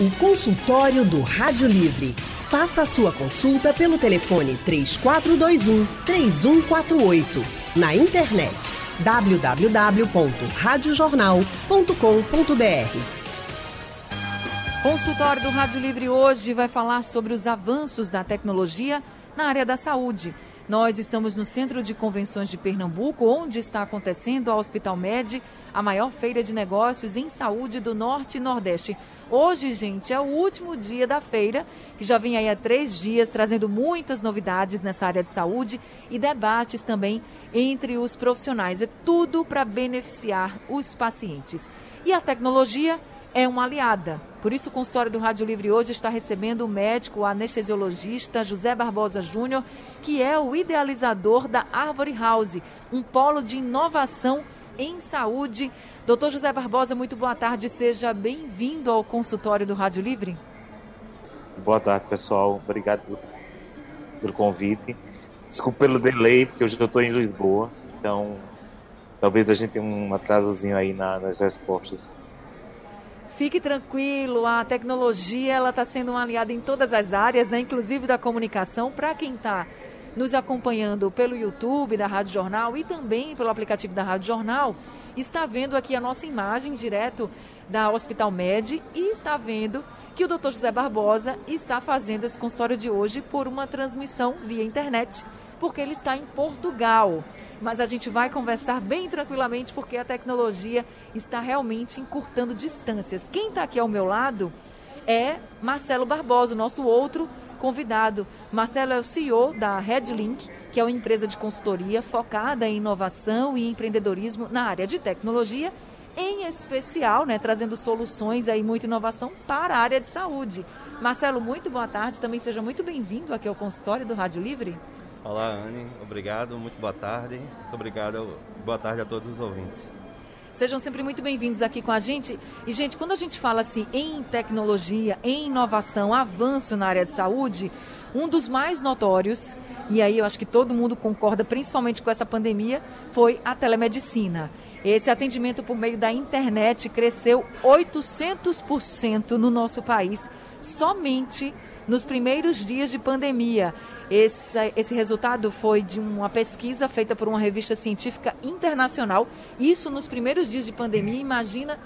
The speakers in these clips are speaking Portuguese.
O consultório do Rádio Livre. Faça a sua consulta pelo telefone 3421 3148. Na internet www.radiojornal.com.br. Consultório do Rádio Livre hoje vai falar sobre os avanços da tecnologia na área da saúde. Nós estamos no Centro de Convenções de Pernambuco, onde está acontecendo a Hospital Med, a maior feira de negócios em saúde do Norte e Nordeste. Hoje, gente, é o último dia da feira, que já vem aí há três dias, trazendo muitas novidades nessa área de saúde e debates também entre os profissionais. É tudo para beneficiar os pacientes. E a tecnologia é uma aliada. Por isso, o consultório do Rádio Livre hoje está recebendo o médico anestesiologista José Barbosa Júnior, que é o idealizador da Árvore House, um polo de inovação em saúde. Doutor José Barbosa, muito boa tarde. Seja bem-vindo ao consultório do Rádio Livre. Boa tarde, pessoal. Obrigado pelo convite. Desculpe pelo delay, porque hoje eu estou em Lisboa, então talvez a gente tenha um atrasozinho aí na, nas respostas. Fique tranquilo, a tecnologia ela está sendo uma aliada em todas as áreas, né? inclusive da comunicação. Para quem está nos acompanhando pelo YouTube da Rádio Jornal e também pelo aplicativo da Rádio Jornal, está vendo aqui a nossa imagem direto da Hospital Med e está vendo que o Dr. José Barbosa está fazendo esse consultório de hoje por uma transmissão via internet porque ele está em Portugal. Mas a gente vai conversar bem tranquilamente porque a tecnologia está realmente encurtando distâncias. Quem está aqui ao meu lado é Marcelo Barbosa, nosso outro convidado. Marcelo é o CEO da Redlink, que é uma empresa de consultoria focada em inovação e empreendedorismo na área de tecnologia, em especial, né, trazendo soluções aí, muita inovação para a área de saúde. Marcelo, muito boa tarde. Também seja muito bem-vindo aqui ao consultório do Rádio Livre. Olá, Anne. Obrigado. Muito boa tarde. Muito obrigado. Boa tarde a todos os ouvintes. Sejam sempre muito bem-vindos aqui com a gente. E, gente, quando a gente fala assim em tecnologia, em inovação, avanço na área de saúde, um dos mais notórios, e aí eu acho que todo mundo concorda, principalmente com essa pandemia, foi a telemedicina. Esse atendimento por meio da internet cresceu 800% no nosso país, somente nos primeiros dias de pandemia. Esse, esse resultado foi de uma pesquisa feita por uma revista científica internacional. Isso nos primeiros dias de pandemia. Imagina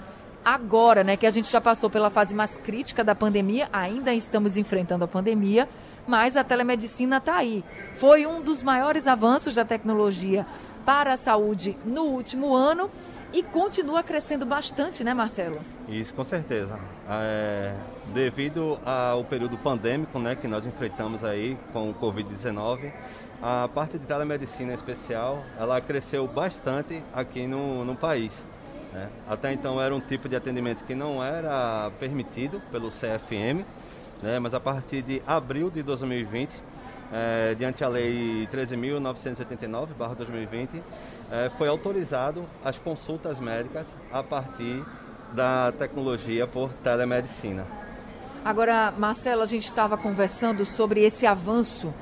agora, né, que a gente já passou pela fase mais crítica da pandemia, ainda estamos enfrentando a pandemia, mas a telemedicina está aí. Foi um dos maiores avanços da tecnologia para a saúde no último ano e continua crescendo bastante, né, Marcelo? Isso, com certeza. É, devido ao período pandêmico, né, que nós enfrentamos aí com o Covid-19, a parte de telemedicina especial, ela cresceu bastante aqui no, no país. Né? Até então era um tipo de atendimento que não era permitido pelo CFM, né? mas a partir de abril de 2020, é, diante a Lei 13.989-2020, é, foi autorizado as consultas médicas a partir da tecnologia por telemedicina. Agora, Marcelo, a gente estava conversando sobre esse avanço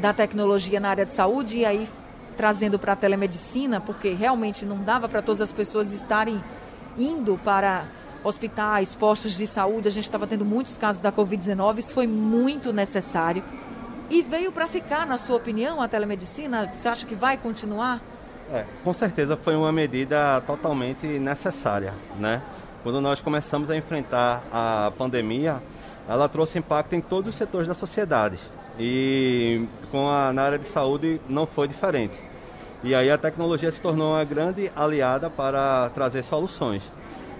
da tecnologia na área de saúde e aí trazendo para a telemedicina, porque realmente não dava para todas as pessoas estarem indo para hospitais, postos de saúde. A gente estava tendo muitos casos da Covid-19, isso foi muito necessário. E veio para ficar, na sua opinião, a telemedicina? Você acha que vai continuar? É, com certeza foi uma medida totalmente necessária, né? Quando nós começamos a enfrentar a pandemia, ela trouxe impacto em todos os setores da sociedade. E com a, na área de saúde não foi diferente. E aí a tecnologia se tornou uma grande aliada para trazer soluções.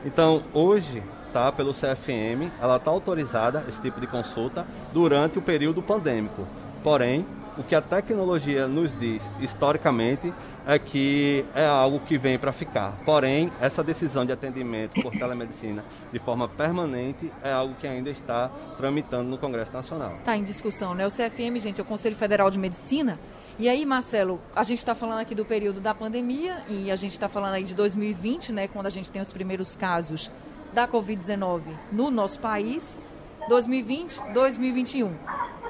Então, hoje, tá, pelo CFM, ela está autorizada, esse tipo de consulta, durante o período pandêmico. Porém, o que a tecnologia nos diz historicamente é que é algo que vem para ficar. Porém, essa decisão de atendimento por telemedicina de forma permanente é algo que ainda está tramitando no Congresso Nacional. Está em discussão, né? O CFM, gente, é o Conselho Federal de Medicina. E aí, Marcelo, a gente está falando aqui do período da pandemia e a gente está falando aí de 2020, né, quando a gente tem os primeiros casos da Covid-19 no nosso país. 2020, 2021.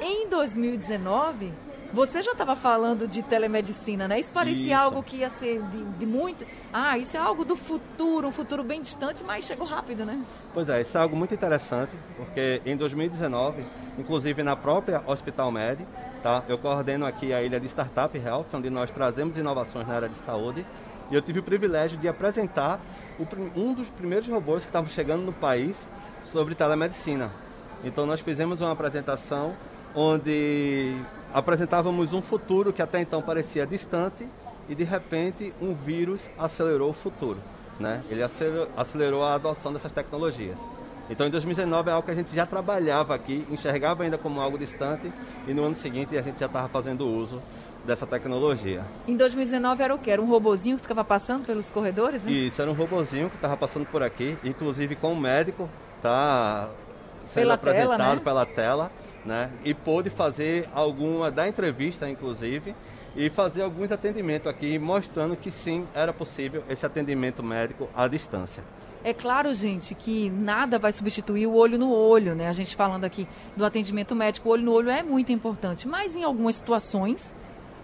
Em 2019, Você já estava falando de telemedicina, né? Isso parecia isso. algo que ia ser de, de, muito. Ah, isso é algo do futuro, um futuro bem distante, mas chegou rápido, né? Pois é, isso é algo muito interessante, porque em 2019, inclusive na própria Hospital Med, tá? Eu coordeno aqui a ilha de Startup Health, onde nós trazemos inovações na área de saúde. E eu tive o privilégio de apresentar um dos primeiros robôs que estavam chegando no país sobre telemedicina. Então nós fizemos uma apresentação onde apresentávamos um futuro que até então parecia distante e de repente um vírus acelerou o futuro. Né? Ele acelerou, acelerou a adoção dessas tecnologias. Então, em 2019 é algo que a gente já trabalhava aqui, enxergava ainda como algo distante, e no ano seguinte a gente já estava fazendo uso dessa tecnologia. Em 2019 era o que? Era um robozinho que ficava passando pelos corredores? Né? Isso, era um robozinho que estava passando por aqui, inclusive com o médico, tá sendo pela apresentado tela, né? pela tela né? E pôde fazer alguma da entrevista, inclusive, e fazer alguns atendimentos aqui, mostrando que sim, era possível esse atendimento médico à distância. É claro, gente, que nada vai substituir o olho no olho, né? A gente falando aqui do atendimento médico, o olho no olho é muito importante, mas em algumas situações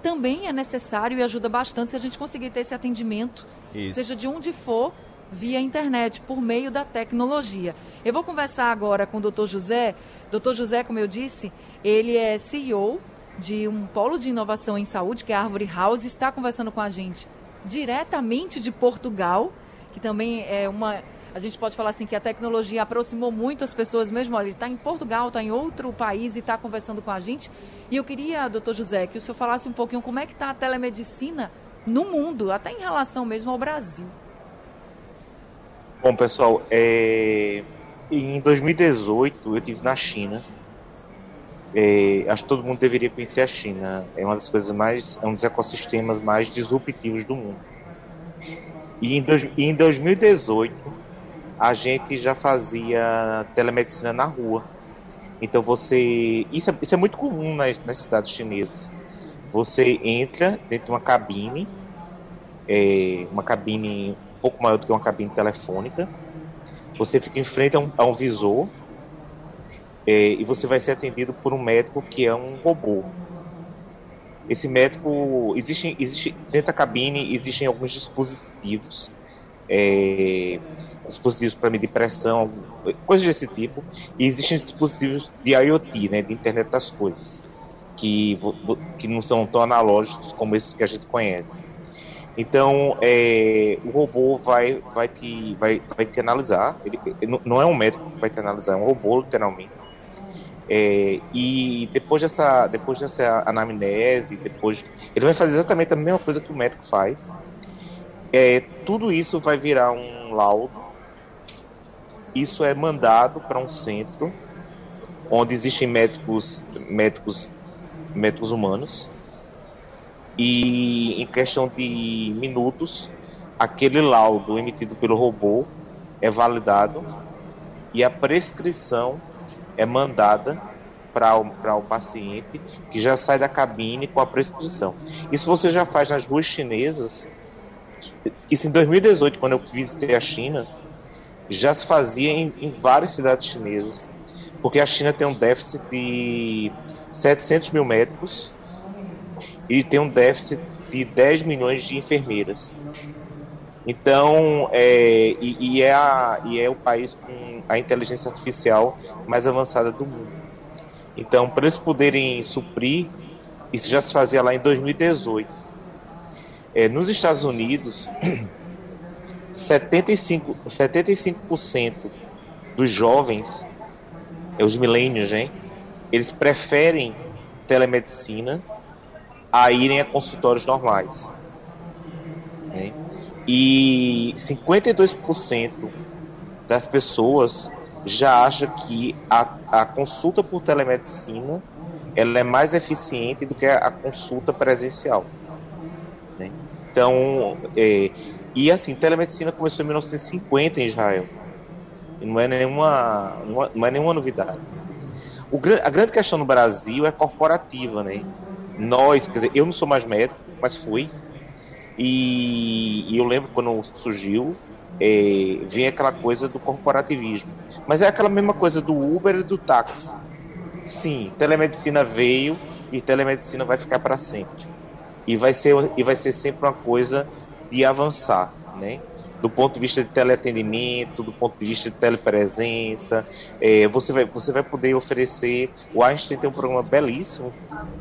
também é necessário e ajuda bastante se a gente conseguir ter esse atendimento, Isso. seja de onde for, via internet, por meio da tecnologia. Eu vou conversar agora com o doutor José. Doutor José, como eu disse, ele é CEO de um polo de inovação em saúde, que é a Árvore House, está conversando com a gente diretamente de Portugal, que também é uma. A gente pode falar assim que a tecnologia aproximou muito as pessoas mesmo. Olha, ele está em Portugal, está em outro país e está conversando com a gente. E eu queria, doutor José, que o senhor falasse um pouquinho como é que está a telemedicina no mundo, até em relação mesmo ao Brasil. Bom, pessoal, é... em 2018 eu tive na China. É... acho que todo mundo deveria conhecer a China. É uma das coisas mais, é um dos ecossistemas mais disruptivos do mundo. E em, dois... em 2018 a gente já fazia telemedicina na rua. Então você, isso é, isso é muito comum nas, nas cidades chinesas. Você entra dentro de uma cabine, é, uma cabine pouco maior do que uma cabine telefônica. Você fica em frente a um, a um visor é, e você vai ser atendido por um médico que é um robô. Esse médico existe, existe dentro da cabine existem alguns dispositivos, é, dispositivos para medir pressão, coisas desse tipo, e existem dispositivos de IoT, né, de internet das coisas, que que não são tão analógicos como esses que a gente conhece. Então, é, o robô vai, vai, te, vai, vai te analisar. Ele, não é um médico que vai te analisar, é um robô, literalmente. É, e depois dessa, depois dessa anamnese, depois ele vai fazer exatamente a mesma coisa que o médico faz. É, tudo isso vai virar um laudo. Isso é mandado para um centro onde existem médicos, médicos, médicos humanos e em questão de minutos, aquele laudo emitido pelo robô é validado e a prescrição é mandada para o, o paciente que já sai da cabine com a prescrição. Isso você já faz nas ruas chinesas. Isso em 2018, quando eu visitei a China, já se fazia em, em várias cidades chinesas, porque a China tem um déficit de 700 mil médicos e tem um déficit de 10 milhões de enfermeiras. Então, é, e, e, é a, e é o país com a inteligência artificial mais avançada do mundo. Então, para eles poderem suprir, isso já se fazia lá em 2018. É, nos Estados Unidos, 75%, 75% dos jovens, é, os milênios, hein, eles preferem telemedicina a irem a consultórios normais. Né? E 52% das pessoas já acha que a, a consulta por telemedicina ela é mais eficiente do que a, consulta presencial. Né? Então, é, e assim, telemedicina começou em 1950 em Israel. E não é nenhuma, não é nenhuma novidade. O, a grande questão no Brasil é corporativa, né? Nós, quer dizer, eu não sou mais médico, mas fui. E, e eu lembro quando surgiu, é, vem aquela coisa do corporativismo. Mas é aquela mesma coisa do Uber e do táxi. Sim, telemedicina veio e telemedicina vai ficar para sempre. E vai ser e vai ser sempre uma coisa de avançar, né? do ponto de vista de teleatendimento, do ponto de vista de telepresença. É, você, vai, você vai poder oferecer. O Einstein tem um programa belíssimo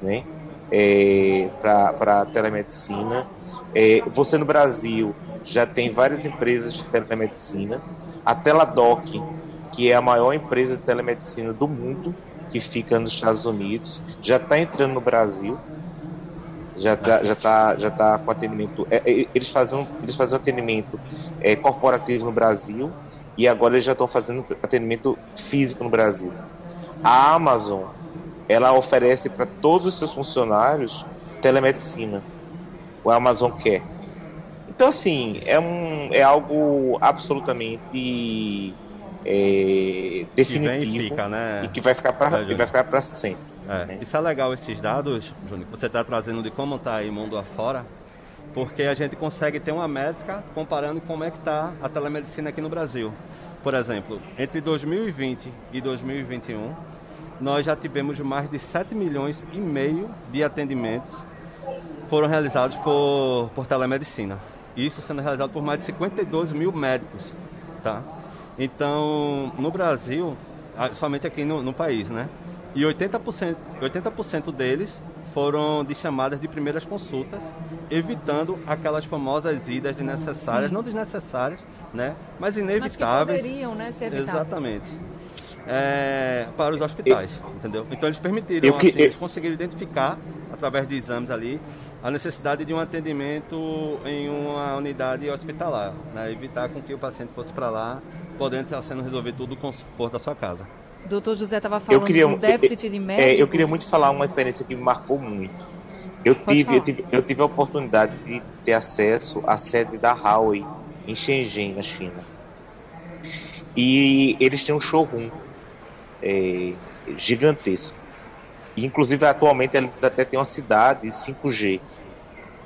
né, é, para telemedicina. É, você no Brasil já tem várias empresas de telemedicina. A Teladoc, que é a maior empresa de telemedicina do mundo, que fica nos Estados Unidos, já está entrando no Brasil já tá, já tá, já tá com atendimento. É, é, eles fazem eles atendimento é, corporativo no Brasil e agora eles já estão fazendo atendimento físico no Brasil. A Amazon ela oferece para todos os seus funcionários telemedicina. O Amazon quer. Então assim é um é algo absolutamente é, definitivo que fica, né? e que vai ficar para para sempre. É, né? Isso é legal, esses dados, Júnior, que você está trazendo de como está aí mundo afora, porque a gente consegue ter uma métrica comparando como é que está a telemedicina aqui no Brasil. Por exemplo, entre 2020 e 2021, nós já tivemos mais de 7 milhões e meio de atendimentos foram realizados por, por telemedicina. Isso sendo realizado por mais de 52 mil médicos. Tá? Então, no Brasil, somente aqui no, no país, né? E 80%, 80 deles foram de chamadas de primeiras consultas, evitando aquelas famosas idas desnecessárias, Sim. não desnecessárias, né? Mas inevitáveis. Mas que poderiam, né, ser evitáveis. Exatamente. É, para os hospitais, eu, entendeu? Então eles permitiram, que, assim, eles conseguiram identificar, através de exames ali, a necessidade de um atendimento em uma unidade hospitalar, né? evitar com que o paciente fosse para lá, podendo estar sendo resolvido tudo com o conforto da sua casa. Doutor José estava falando queria, do déficit de médicos. É, eu queria muito falar uma experiência que me marcou muito. Eu tive, eu tive, eu tive a oportunidade de ter acesso à sede da Huawei em Shenzhen, na China. E eles têm um showroom é, gigantesco. E, inclusive, atualmente, eles até têm uma cidade 5G.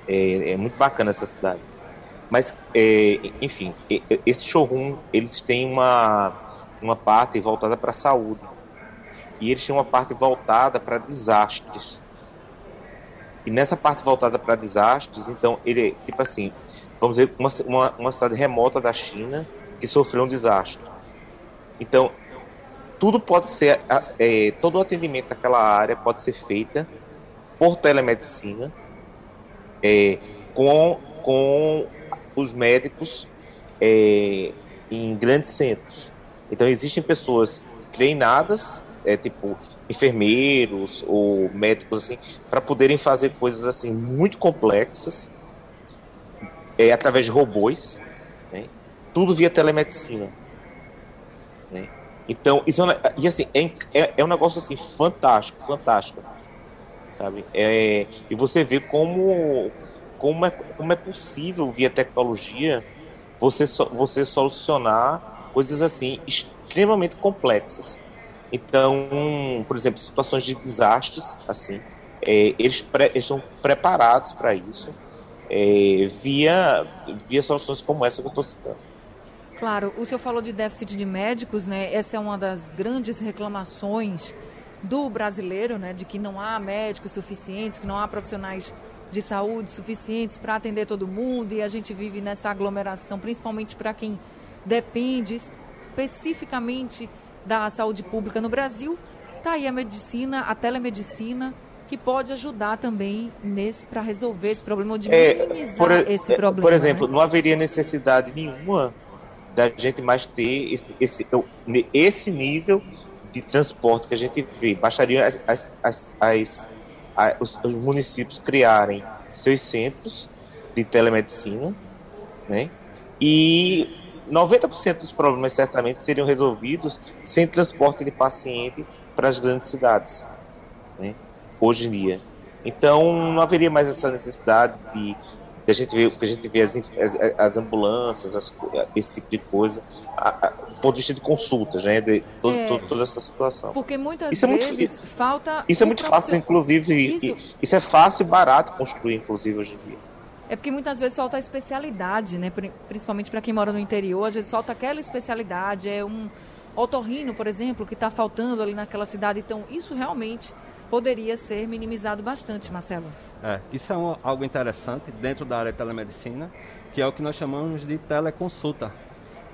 É, é muito bacana essa cidade. Mas, é, enfim, esse showroom, eles têm uma uma parte voltada para a saúde. E eles tinham uma parte voltada para desastres. E nessa parte voltada para desastres, então, ele, tipo assim, vamos dizer, uma, uma, uma cidade remota da China que sofreu um desastre. Então, tudo pode ser, é, todo o atendimento daquela área pode ser feita por telemedicina, é, com, com os médicos é, em grandes centros. Então existem pessoas treinadas, é, tipo enfermeiros ou médicos assim, para poderem fazer coisas assim muito complexas é, através de robôs, né? tudo via telemedicina. Né? Então, isso é, e assim, é, é, é, um negócio assim fantástico, fantástico, sabe? É, e você vê como como é, como é possível via tecnologia você você solucionar coisas assim extremamente complexas. Então, por exemplo, situações de desastres, assim, é, eles, pre, eles estão preparados para isso é, via, via soluções como essa que eu estou citando. Claro, o senhor falou de déficit de médicos, né? Essa é uma das grandes reclamações do brasileiro, né? De que não há médicos suficientes, que não há profissionais de saúde suficientes para atender todo mundo e a gente vive nessa aglomeração, principalmente para quem depende especificamente da saúde pública no Brasil, está aí a medicina, a telemedicina, que pode ajudar também nesse para resolver esse problema, de é, minimizar por, esse é, problema. Por exemplo, né? não haveria necessidade nenhuma da gente mais ter esse, esse, esse nível de transporte que a gente vê. Bastaria as, as, as, os, os, municípios criarem seus centros de telemedicina, né? E 90% dos problemas certamente seriam resolvidos sem transporte de paciente para as grandes cidades, né? hoje em dia. Então não haveria mais essa necessidade de, de a gente ver, que a gente vê as, as, as ambulâncias, as, esse tipo de coisa, a, a, do ponto de vista de consultas, né? De todo, é, todo, toda essa situação. Porque muitas isso vezes é muito, falta. Isso é muito fácil, inclusive. Isso... E, isso é fácil e barato construir, inclusive, hoje em dia. É porque muitas vezes falta a especialidade, né? Principalmente para quem mora no interior, às vezes falta aquela especialidade, é um otorrino, por exemplo, que está faltando ali naquela cidade. Então, isso realmente poderia ser minimizado bastante, Marcelo. É, isso é um, algo interessante dentro da área de telemedicina, que é o que nós chamamos de teleconsulta.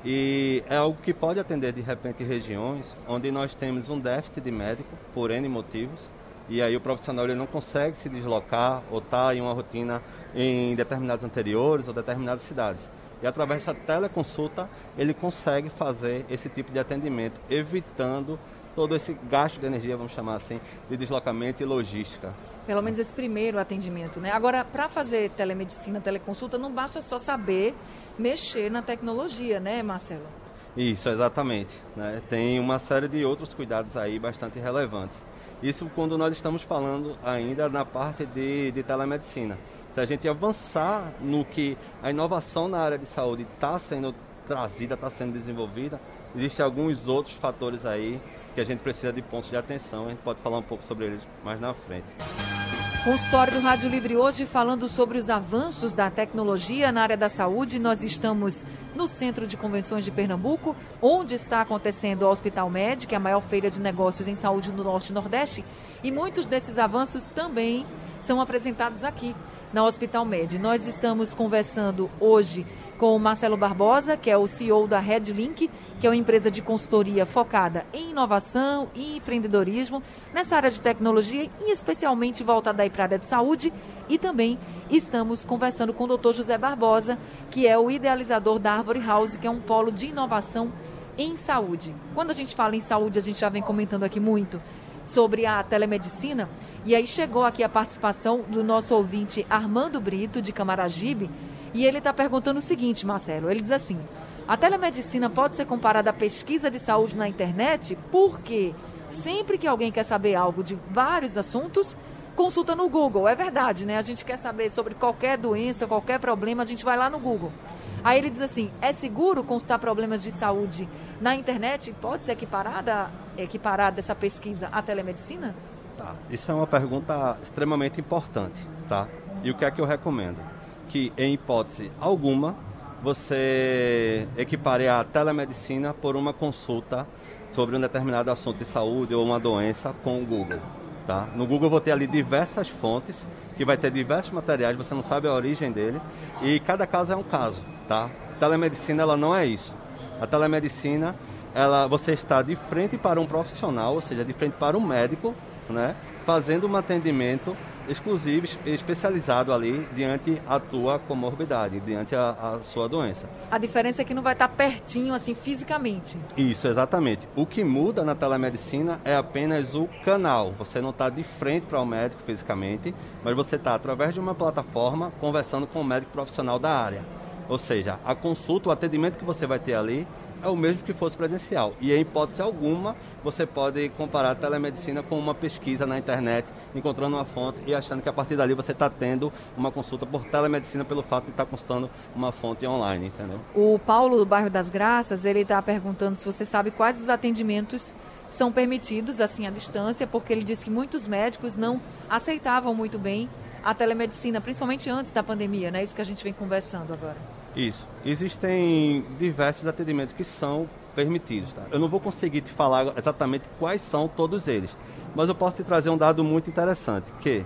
E é algo que pode atender de repente regiões onde nós temos um déficit de médico por N motivos, e aí o profissional ele não consegue se deslocar ou está em uma rotina em determinados anteriores ou determinadas cidades. E através dessa teleconsulta ele consegue fazer esse tipo de atendimento, evitando todo esse gasto de energia, vamos chamar assim, de deslocamento e logística. Pelo menos esse primeiro atendimento, né? Agora, para fazer telemedicina, teleconsulta, não basta só saber mexer na tecnologia, né, Marcelo? Isso, exatamente. Né? Tem uma série de outros cuidados aí bastante relevantes. Isso quando nós estamos falando ainda na parte de, de telemedicina. Se a gente avançar no que a inovação na área de saúde está sendo trazida, está sendo desenvolvida, existem alguns outros fatores aí que a gente precisa de pontos de atenção. A gente pode falar um pouco sobre eles mais na frente. Consultório do Rádio Livre hoje falando sobre os avanços da tecnologia na área da saúde. Nós estamos no Centro de Convenções de Pernambuco, onde está acontecendo o Hospital Med, que é a maior feira de negócios em saúde no Norte e Nordeste. E muitos desses avanços também são apresentados aqui na Hospital Med. Nós estamos conversando hoje com o Marcelo Barbosa, que é o CEO da Redlink, que é uma empresa de consultoria focada em inovação e empreendedorismo nessa área de tecnologia e especialmente voltada aí para a área de saúde. E também estamos conversando com o Dr. José Barbosa, que é o idealizador da Árvore House, que é um polo de inovação em saúde. Quando a gente fala em saúde, a gente já vem comentando aqui muito sobre a telemedicina. E aí chegou aqui a participação do nosso ouvinte Armando Brito, de Camaragibe, e ele está perguntando o seguinte, Marcelo: ele diz assim. A telemedicina pode ser comparada à pesquisa de saúde na internet porque sempre que alguém quer saber algo de vários assuntos, consulta no Google. É verdade, né? A gente quer saber sobre qualquer doença, qualquer problema, a gente vai lá no Google. Aí ele diz assim: é seguro consultar problemas de saúde na internet? Pode ser equiparada, equiparada essa pesquisa à telemedicina? Tá. Isso é uma pergunta extremamente importante, tá? E o que é que eu recomendo? Que, em hipótese alguma, você equipare a telemedicina por uma consulta sobre um determinado assunto de saúde ou uma doença com o Google. Tá? No Google eu vou ter ali diversas fontes, que vai ter diversos materiais, você não sabe a origem dele, e cada caso é um caso. Tá? Telemedicina ela não é isso. A telemedicina, ela, você está de frente para um profissional, ou seja, de frente para um médico, né, fazendo um atendimento exclusivo, especializado ali diante a tua comorbidade, diante a, a, sua doença. A diferença é que não vai estar pertinho, assim, fisicamente. Isso, exatamente. O que muda na telemedicina é apenas o canal. Você não está de frente para o médico fisicamente, mas você está através de uma plataforma conversando com o médico profissional da área. Ou seja, a consulta, o atendimento que você vai ter ali é o mesmo que fosse presencial. E em hipótese alguma, você pode comparar a telemedicina com uma pesquisa na internet, encontrando uma fonte e achando que a partir dali você está tendo uma consulta por telemedicina pelo fato de estar tá consultando uma fonte online, entendeu? O Paulo do bairro das Graças, ele está perguntando se você sabe quais os atendimentos são permitidos assim à distância, porque ele disse que muitos médicos não aceitavam muito bem a telemedicina, principalmente antes da pandemia, né? Isso que a gente vem conversando agora. Isso. Existem diversos atendimentos que são permitidos. Tá? Eu não vou conseguir te falar exatamente quais são todos eles, mas eu posso te trazer um dado muito interessante, que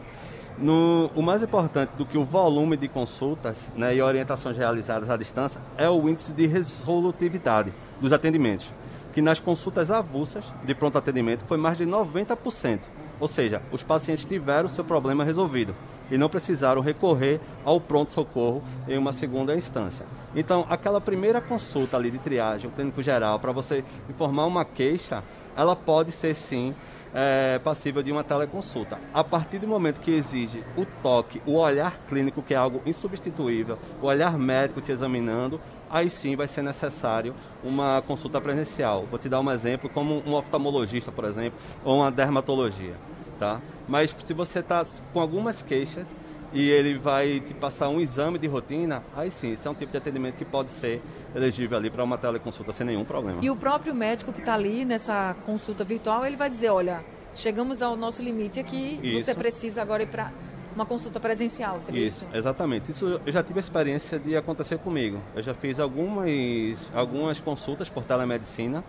no, o mais importante do que o volume de consultas né, e orientações realizadas à distância é o índice de resolutividade dos atendimentos, que nas consultas avulsas de pronto atendimento foi mais de 90%. Ou seja, os pacientes tiveram seu problema resolvido e não precisaram recorrer ao pronto-socorro em uma segunda instância. Então, aquela primeira consulta ali de triagem, o clínico geral, para você informar uma queixa, ela pode ser sim é, passível de uma teleconsulta. A partir do momento que exige o toque, o olhar clínico, que é algo insubstituível, o olhar médico te examinando, aí sim vai ser necessário uma consulta presencial. Vou te dar um exemplo, como um oftalmologista, por exemplo, ou uma dermatologia tá? Mas se você está com algumas queixas e ele vai te passar um exame de rotina, aí sim, isso é um tipo de atendimento que pode ser elegível ali para uma teleconsulta sem nenhum problema. E o próprio médico que está ali nessa consulta virtual, ele vai dizer, olha, chegamos ao nosso limite aqui, isso. você precisa agora ir para uma consulta presencial, seria isso? Isso, exatamente. Isso eu já tive a experiência de acontecer comigo. Eu já fiz algumas, algumas consultas por telemedicina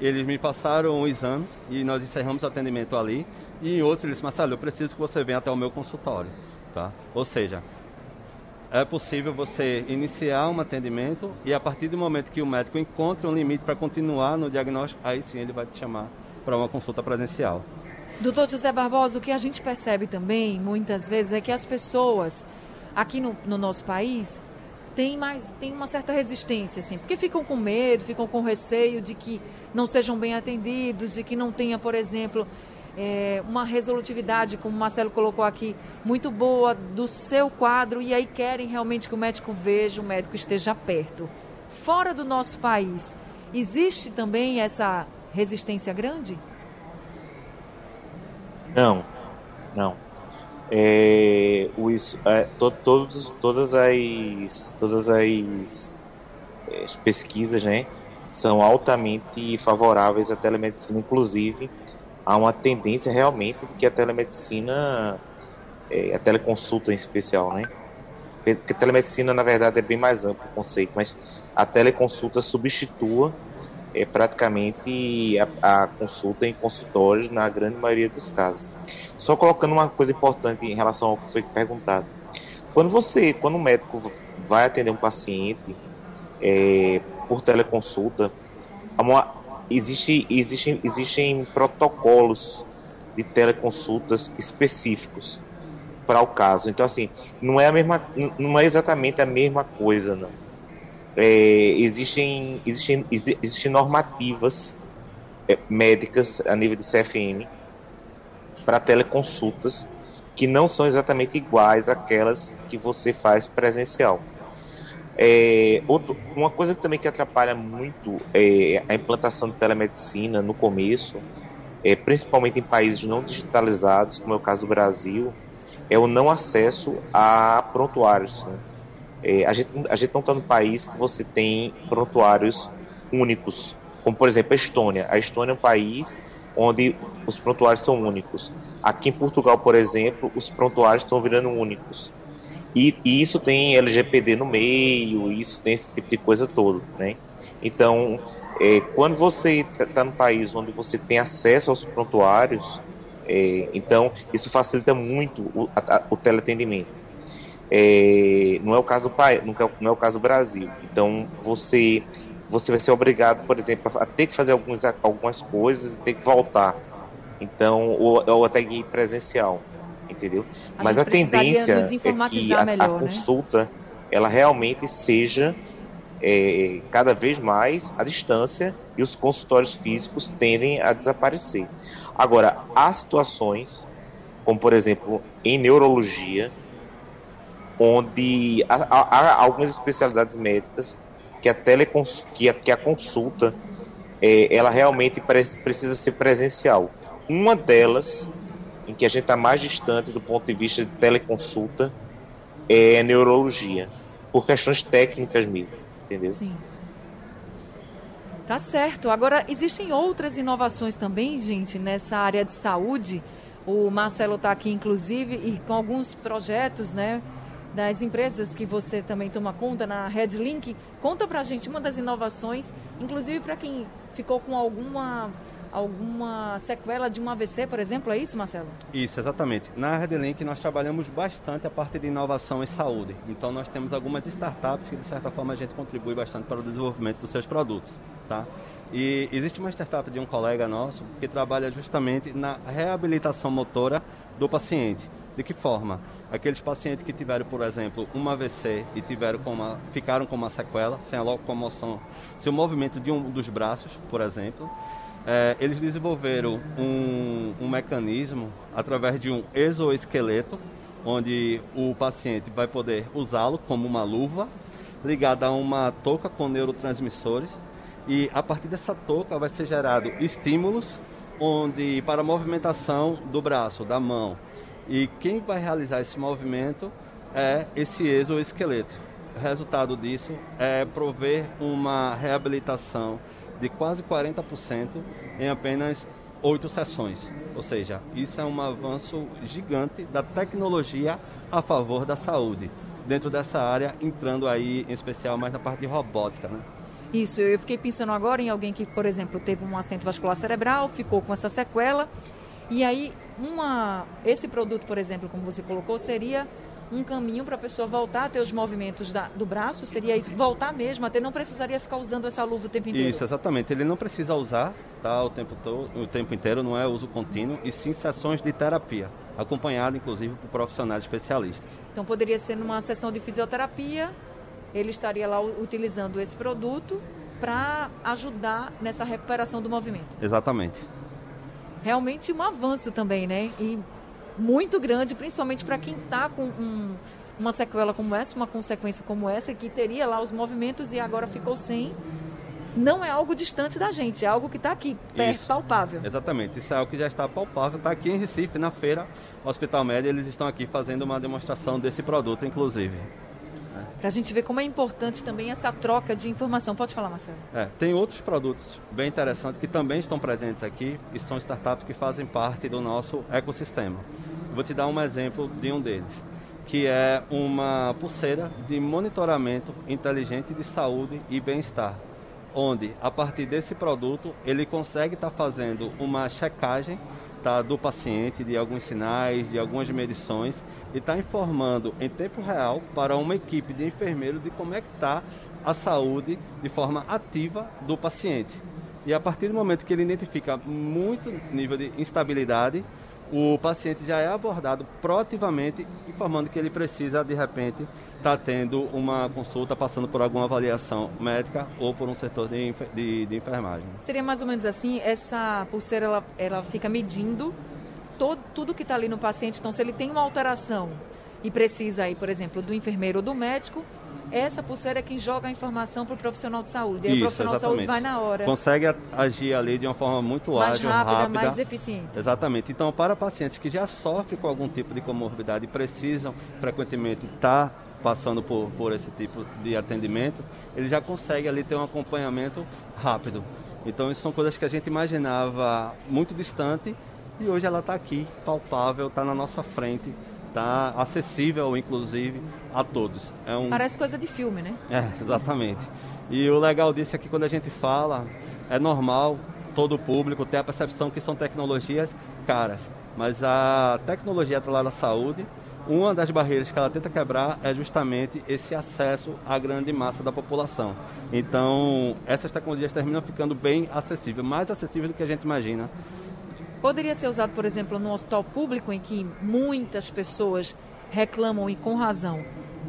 eles me passaram exames e nós encerramos o atendimento ali. E em outros, eles disseram, Marcelo, eu preciso que você venha até o meu consultório. Tá? Ou seja, é possível você iniciar um atendimento e a partir do momento que o médico encontre um limite para continuar no diagnóstico, aí sim ele vai te chamar para uma consulta presencial. Doutor José Barbosa, o que a gente percebe também, muitas vezes, é que as pessoas aqui no, no nosso país têm, mais, têm uma certa resistência, assim, porque ficam com medo, ficam com receio de que não sejam bem atendidos, de que não tenha, por exemplo, é, uma resolutividade, como o Marcelo colocou aqui, muito boa do seu quadro e aí querem realmente que o médico veja, o médico esteja perto. Fora do nosso país, existe também essa resistência grande? Não, não. É, os, é, to, todos, todas as, todas as, é, as pesquisas, né, são altamente favoráveis à telemedicina, inclusive há uma tendência realmente de que a telemedicina, é, a teleconsulta em especial, né? Porque telemedicina, na verdade, é bem mais amplo o conceito, mas a teleconsulta substitua é, praticamente a, a, consulta em consultórios na grande maioria dos casos. Só colocando uma coisa importante em relação ao que foi perguntado. Quando você, quando um médico vai atender um paciente é, por teleconsulta, uma, existe, existe, existem protocolos de teleconsultas específicos para o caso. Então, assim, não é a mesma, não é exatamente a mesma coisa, não. É, existem, existem, existem normativas é, médicas a nível de CFM para teleconsultas que não são exatamente iguais àquelas que você faz presencial. É, outro, uma coisa também que atrapalha muito é, a implantação de telemedicina no começo, é, principalmente em países não digitalizados, como é o caso do Brasil, é o não acesso a prontuários. Né? É, a, gente, a gente não está no país que você tem prontuários únicos, como por exemplo a Estônia. A Estônia é um país onde os prontuários são únicos. Aqui em Portugal, por exemplo, os prontuários estão virando únicos. E, e, isso tem LGPD no meio, isso tem esse tipo de coisa todo, né? Então, é, quando você está tá no país onde você tem acesso aos prontuários, é, então isso facilita muito o, a, o teleatendimento. É, não é o caso não é, não é o caso do Brasil. Então, você você vai ser obrigado, por exemplo, a ter que fazer alguns, algumas coisas e ter que voltar. Então, ou, ou até ir presencial entendeu? A Mas a tendência é que a, melhor, a né? consulta ela realmente seja é, cada vez mais à distância e os consultórios físicos tendem a desaparecer. Agora, há situações, como por exemplo em neurologia, onde há, há, algumas especialidades médicas que a, telecons, que a, que a consulta é, ela realmente precisa ser presencial. Uma delas em que a gente está mais distante do ponto de vista de teleconsulta é neurologia, por questões técnicas mesmo, entendeu? Sim. Tá certo. Agora, existem outras inovações também, gente, nessa área de saúde. O Marcelo está aqui, inclusive, e com alguns projetos, né? Das empresas que você também toma conta na Redlink. Conta pra gente uma das inovações, inclusive para quem ficou com alguma alguma sequela de um AVC, por exemplo, é isso, Marcelo? Isso, exatamente. Na Redlink nós trabalhamos bastante a parte de inovação em saúde. Então nós temos algumas startups que de certa forma a gente contribui bastante para o desenvolvimento dos seus produtos, tá? E existe uma startup de um colega nosso que trabalha justamente na reabilitação motora do paciente. De que forma? Aqueles pacientes que tiveram, por exemplo, um AVC e tiveram com uma, ficaram com uma sequela, sem a locomoção, sem o movimento de um dos braços, por exemplo, é, eles desenvolveram um, um mecanismo através de um exoesqueleto, onde o paciente vai poder usá-lo como uma luva ligada a uma touca com neurotransmissores e a partir dessa touca vai ser gerado estímulos onde para a movimentação do braço, da mão. E quem vai realizar esse movimento é esse exoesqueleto. O resultado disso é prover uma reabilitação de quase 40% em apenas oito sessões. Ou seja, isso é um avanço gigante da tecnologia a favor da saúde. Dentro dessa área, entrando aí em especial mais na parte de robótica, né? Isso, eu fiquei pensando agora em alguém que, por exemplo, teve um acidente vascular cerebral, ficou com essa sequela, e aí uma, esse produto, por exemplo, como você colocou, seria um caminho para a pessoa voltar a ter os movimentos da, do braço? Seria isso? Voltar mesmo, até não precisaria ficar usando essa luva o tempo inteiro? Isso, exatamente. Ele não precisa usar tá, o, tempo todo, o tempo inteiro, não é uso contínuo, e sim sessões de terapia, acompanhado inclusive por profissionais especialistas. Então poderia ser numa sessão de fisioterapia, ele estaria lá utilizando esse produto para ajudar nessa recuperação do movimento. Exatamente. Realmente um avanço também, né? E muito grande, principalmente para quem está com um, uma sequela como essa, uma consequência como essa, que teria lá os movimentos e agora ficou sem. Não é algo distante da gente, é algo que está aqui, perto, Isso. palpável. Exatamente, isso é algo que já está palpável, está aqui em Recife, na feira Hospital Média, eles estão aqui fazendo uma demonstração desse produto, inclusive. Para a gente ver como é importante também essa troca de informação. Pode falar, Marcelo. É, tem outros produtos bem interessantes que também estão presentes aqui e são startups que fazem parte do nosso ecossistema. Vou te dar um exemplo de um deles, que é uma pulseira de monitoramento inteligente de saúde e bem-estar, onde a partir desse produto ele consegue estar tá fazendo uma checagem do paciente, de alguns sinais, de algumas medições e está informando em tempo real para uma equipe de enfermeiros de como é que está a saúde de forma ativa do paciente. E a partir do momento que ele identifica muito nível de instabilidade, o paciente já é abordado proativamente, informando que ele precisa, de repente, estar tá tendo uma consulta, passando por alguma avaliação médica ou por um setor de, de, de enfermagem. Seria mais ou menos assim, essa pulseira ela, ela fica medindo todo, tudo que está ali no paciente. Então, se ele tem uma alteração e precisa aí, por exemplo, do enfermeiro ou do médico, essa pulseira é quem joga a informação para o profissional de saúde. Aí Isso, o profissional exatamente. de saúde vai na hora. Consegue agir ali de uma forma muito mais ágil, rápida, rápida. mais eficiente. Exatamente. Então, para pacientes que já sofrem com algum tipo de comorbidade e precisam frequentemente estar tá passando por, por esse tipo de atendimento, ele já consegue ali ter um acompanhamento rápido. Então, isso são coisas que a gente imaginava muito distante e hoje ela está aqui, palpável, está na nossa frente está acessível, inclusive, a todos. É um... Parece coisa de filme, né? É, exatamente. E o legal disso é que quando a gente fala, é normal todo o público ter a percepção que são tecnologias caras. Mas a tecnologia atrelada à saúde, uma das barreiras que ela tenta quebrar é justamente esse acesso à grande massa da população. Então, essas tecnologias terminam ficando bem acessíveis, mais acessíveis do que a gente imagina. Poderia ser usado, por exemplo, no hospital público, em que muitas pessoas reclamam, e com razão,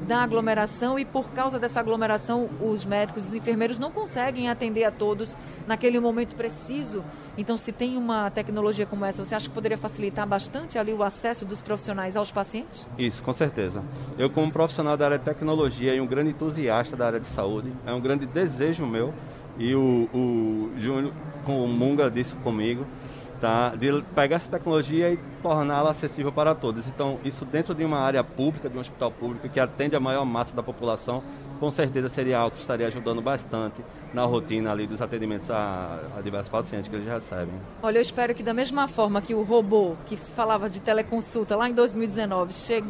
da aglomeração e por causa dessa aglomeração os médicos, os enfermeiros não conseguem atender a todos naquele momento preciso. Então, se tem uma tecnologia como essa, você acha que poderia facilitar bastante ali o acesso dos profissionais aos pacientes? Isso, com certeza. Eu, como profissional da área de tecnologia e um grande entusiasta da área de saúde, é um grande desejo meu e o, o Júnior comunga disso comigo tá? de pegar essa tecnologia e torná-la acessível para todos. Então, isso dentro de uma área pública, de um hospital público que atende a maior massa da população, com certeza seria algo que estaria ajudando bastante na rotina ali dos atendimentos a, a diversos pacientes que eles recebem. Olha, eu espero que da mesma forma que o robô, que se falava de teleconsulta lá em 2019, chegue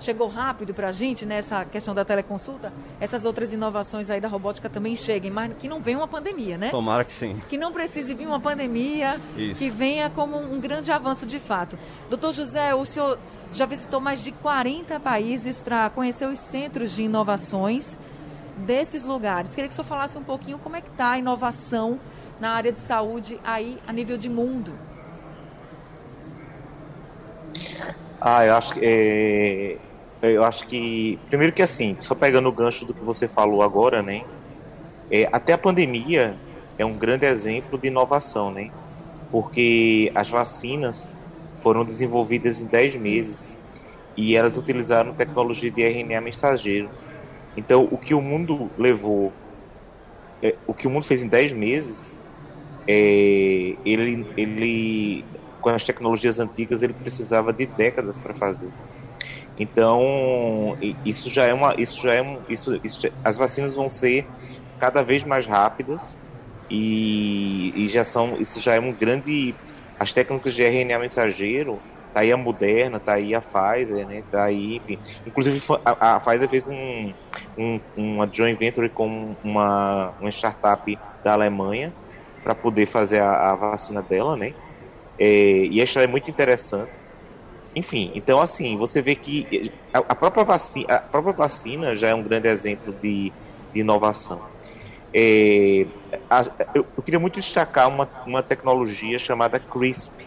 chegou rápido para a gente nessa questão da teleconsulta, essas outras inovações aí da robótica também cheguem, mas que não venha uma pandemia, né? Tomara que sim. Que não precise vir uma pandemia, Isso. que venha como um grande avanço de fato. Doutor José, o senhor já visitou mais de 40 países para conhecer os centros de inovações desses lugares. Queria que o senhor falasse um pouquinho como é que está a inovação na área de saúde aí a nível de mundo. Ah, eu acho que é, eu acho que, primeiro que assim, só pegando o gancho do que você falou agora, né? É, até a pandemia é um grande exemplo de inovação, né? Porque as vacinas foram desenvolvidas em 10 meses e elas utilizaram tecnologia de RNA mensageiro. Então, o que o mundo levou, é, o que o mundo fez em 10 meses, é, ele, ele, com as tecnologias antigas, ele precisava de décadas para fazer. Então, isso já é uma. Isso já é um, isso, isso, as vacinas vão ser cada vez mais rápidas e, e já são. Isso já é um grande. As técnicas de RNA mensageiro Tá aí a Moderna, tá aí a Pfizer, né? Tá aí, enfim. Inclusive a, a Pfizer fez um, um, uma joint venture com uma, uma startup da Alemanha para poder fazer a, a, vacina dela, né? É, e a história é muito interessante. Enfim, então assim, você vê que a, própria, vacina, a própria vacina já é um grande exemplo de, de inovação. É, a, eu, eu, queria muito destacar uma, uma tecnologia chamada CRISP.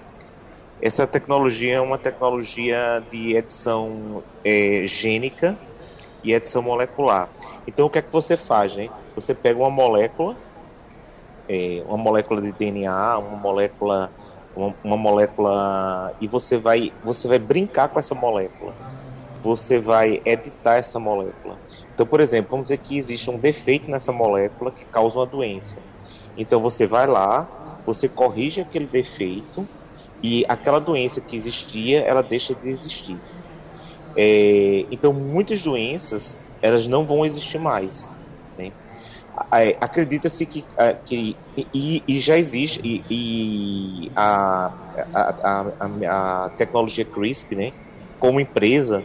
Essa tecnologia é uma tecnologia de edição é, gênica e edição molecular. Então, o que é que você faz? Né? Você pega uma molécula, é, uma molécula de DNA, uma molécula, uma, uma molécula, e você vai, você vai brincar com essa molécula. Você vai editar essa molécula. Então, por exemplo, vamos dizer que existe um defeito nessa molécula que causa uma doença. Então, você vai lá, você corrige aquele defeito e aquela doença que existia, ela deixa de existir. É, então, muitas doenças elas não vão existir mais. É, Acredita-se que, que e, e, já existe e, e a, a, a, a, tecnologia CRISP, né, como empresa,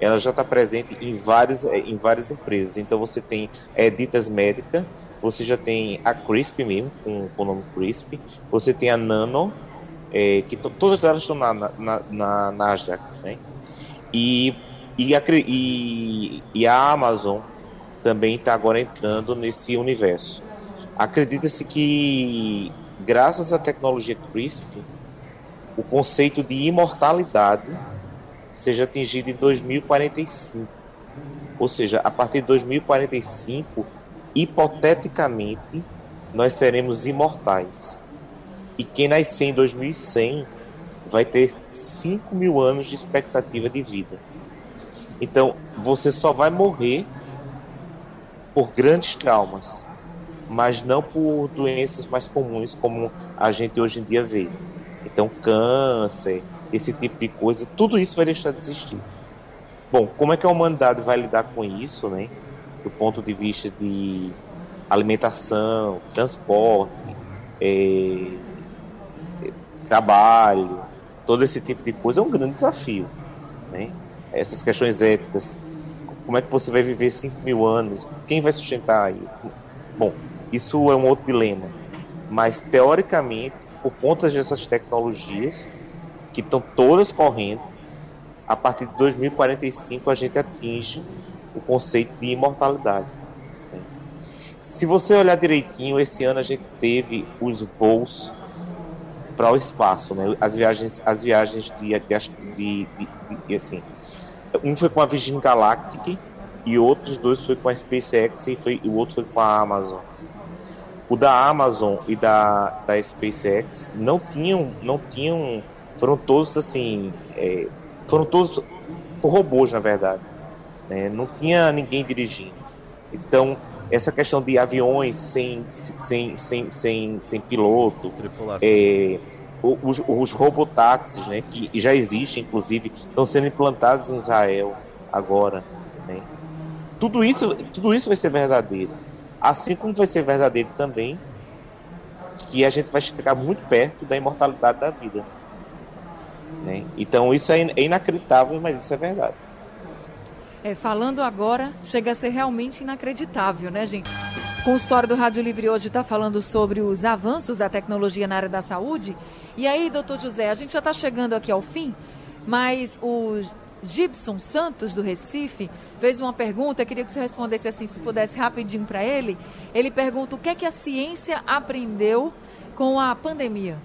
ela já está presente em várias, é, em várias empresas. Então você tem Editas Médica, você já tem a CRISP mesmo, com, com o nome CRISP, você tem a Nano, é, que todas elas estão na, na, na Nasdaq, né? E, e, a, e, e a Amazon também está agora entrando nesse universo. Acredita-se que, graças à tecnologia CRISP, o conceito de imortalidade seja atingido em 2045. Ou seja, a partir de 2045, hipoteticamente, nós seremos imortais. E quem nascer em 2100 vai ter 5 mil anos de expectativa de vida. Então, você só vai morrer por grandes traumas, mas não por doenças mais comuns como a gente hoje em dia vê. Então, câncer, esse tipo de coisa, tudo isso vai deixar de existir. Bom, como é que a humanidade vai lidar com isso, né? Do ponto de vista de alimentação, transporte, é, trabalho, todo esse tipo de coisa é um grande desafio, né? Essas questões éticas, como é que você vai viver 5 mil anos? Quem vai sustentar? Bom, isso é um outro dilema. Mas, teoricamente, por conta dessas tecnologias, que estão todas correndo, a partir de 2045 a gente atinge o conceito de imortalidade. Se você olhar direitinho, esse ano a gente teve os voos para o espaço, né? as viagens, as viagens de, de, de, de, assim, um foi com a Virgin Galactic e outros dois foi com a SpaceX e, foi, e o outro foi com a Amazon. O da Amazon e da, da SpaceX não tinham, não tinham foram todos assim, é, foram todos por robôs na verdade, né? não tinha ninguém dirigindo. Então essa questão de aviões sem sem sem sem, sem piloto, é, os, os robotáxis, né, que já existem inclusive, estão sendo implantados em Israel agora, né? Tudo isso, tudo isso vai ser verdadeiro. Assim como vai ser verdadeiro também que a gente vai chegar muito perto da imortalidade da vida. Né? Então isso é, é inacreditável, mas isso é verdade. É, falando agora, chega a ser realmente inacreditável, né, gente? O consultório do Rádio Livre hoje está falando sobre os avanços da tecnologia na área da saúde. E aí, doutor José, a gente já está chegando aqui ao fim, mas o Gibson Santos, do Recife, fez uma pergunta, queria que você respondesse assim, se pudesse rapidinho para ele. Ele pergunta o que é que a ciência aprendeu com a pandemia.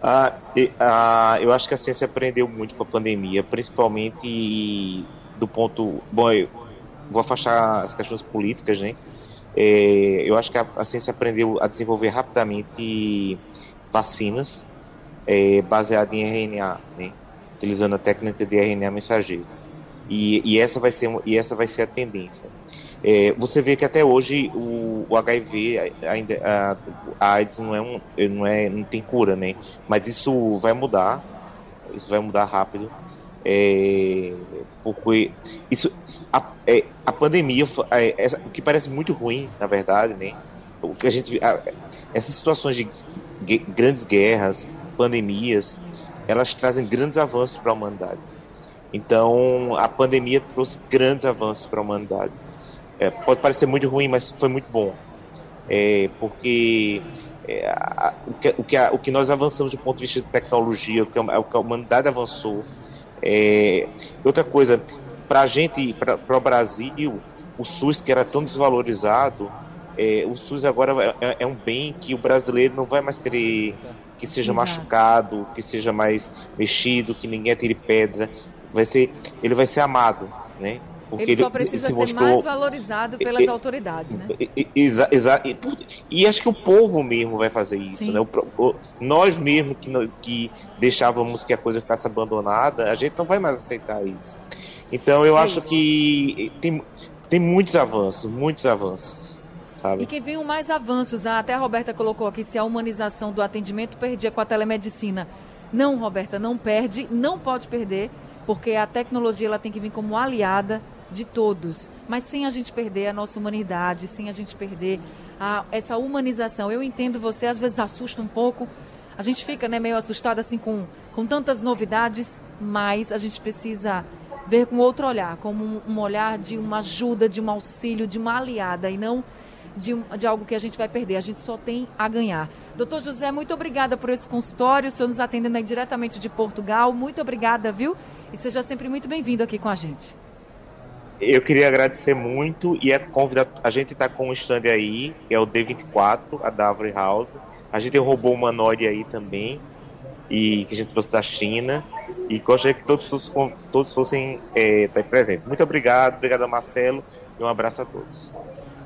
Ah, ah, eu acho que a ciência aprendeu muito com a pandemia, principalmente do ponto. Bom, eu vou afastar as questões políticas, né? É, eu acho que a, a, ciência aprendeu a desenvolver rapidamente vacinas é, baseadas em RNA, né? Utilizando a técnica de RNA mensageiro. E, e, essa vai ser, e essa vai ser a tendência. É, você vê que até hoje o, o HIV, ainda, a, a, AIDS não é um, não é, não tem cura, né? Mas isso vai mudar, isso vai mudar rápido, é, porque isso, a, é, a pandemia, é, o que parece muito ruim, na verdade, né? O que a gente, a, essas situações de grandes guerras, pandemias, elas trazem grandes avanços para a humanidade. Então, a pandemia trouxe grandes avanços para a humanidade. É, pode parecer muito ruim, mas foi muito bom. É, porque é, a, o, que, o, que, nós avançamos do ponto de vista de tecnologia, o que a, o que a humanidade avançou. É, outra coisa, para a gente, para o Brasil, o SUS, que era tão desvalorizado, é, o SUS agora é, é, um bem que o brasileiro não vai mais querer que seja Exato. machucado, que seja mais mexido, que ninguém atire pedra. Vai ser, ele vai ser amado, né? Porque ele só precisa ele se ser mais valorizado pelas autoridades, né? Exato. E, e, acho que o povo mesmo vai fazer isso, Sim. né? O, o, nós mesmos que, que deixávamos que a coisa ficasse abandonada, a gente não vai mais aceitar isso. Então eu é acho isso. que tem, tem muitos avanços, muitos avanços. Sabe? E que venham mais avanços. Ah, até a Roberta colocou aqui se a humanização do atendimento perdia com a telemedicina. Não, Roberta, não perde, não pode perder, porque a tecnologia ela tem que vir como aliada de todos, mas sem a gente perder a nossa humanidade, sem a gente perder a, essa humanização. Eu entendo você, às vezes assusta um pouco, a gente fica né, meio assustado assim com, com tantas novidades, mas a gente precisa ver com outro olhar, como um, um olhar de uma ajuda, de um auxílio, de uma aliada e não de, de, algo que a gente vai perder. A gente só tem a ganhar. Doutor José, muito obrigada por esse consultório, o senhor nos atendendo aí diretamente de Portugal. Muito obrigada, viu? E seja sempre muito bem-vindo aqui com a gente eu queria agradecer muito e é convidar. A gente está com um stand aí, que é o D24, a Davre House. A gente roubou uma Nori aí também, e que a gente trouxe da China. E gostaria que todos, todos fossem é, tá presentes. Muito obrigado, obrigado Marcelo e um abraço a todos.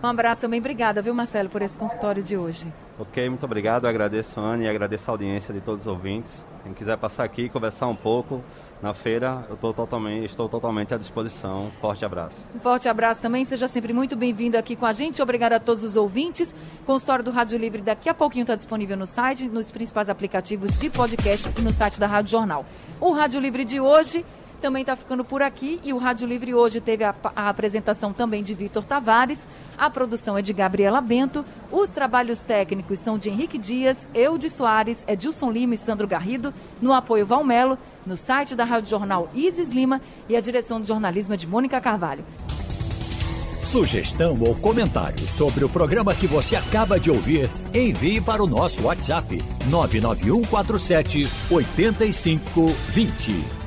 Um abraço também, obrigada, viu, Marcelo, por esse consultório de hoje. Ok, muito obrigado. Eu agradeço, Ana, e agradeço a audiência de todos os ouvintes. Quem quiser passar aqui e conversar um pouco, na feira, eu totalmente, estou totalmente à disposição. Forte abraço. Um forte abraço também. Seja sempre muito bem-vindo aqui com a gente. Obrigada a todos os ouvintes. Consultório do Rádio Livre daqui a pouquinho está disponível no site, nos principais aplicativos de podcast e no site da Rádio Jornal. O Rádio Livre de hoje também está ficando por aqui. E o Rádio Livre hoje teve a, a apresentação também de Vitor Tavares, a produção é de Gabriela Bento, os trabalhos técnicos são de Henrique Dias, Eudes Soares, Edilson Lima e Sandro Garrido, no apoio Valmelo, no site da Rádio Jornal Isis Lima. E a direção de jornalismo é de Mônica Carvalho. Sugestão ou comentário sobre o programa que você acaba de ouvir, envie para o nosso WhatsApp 99147 8520.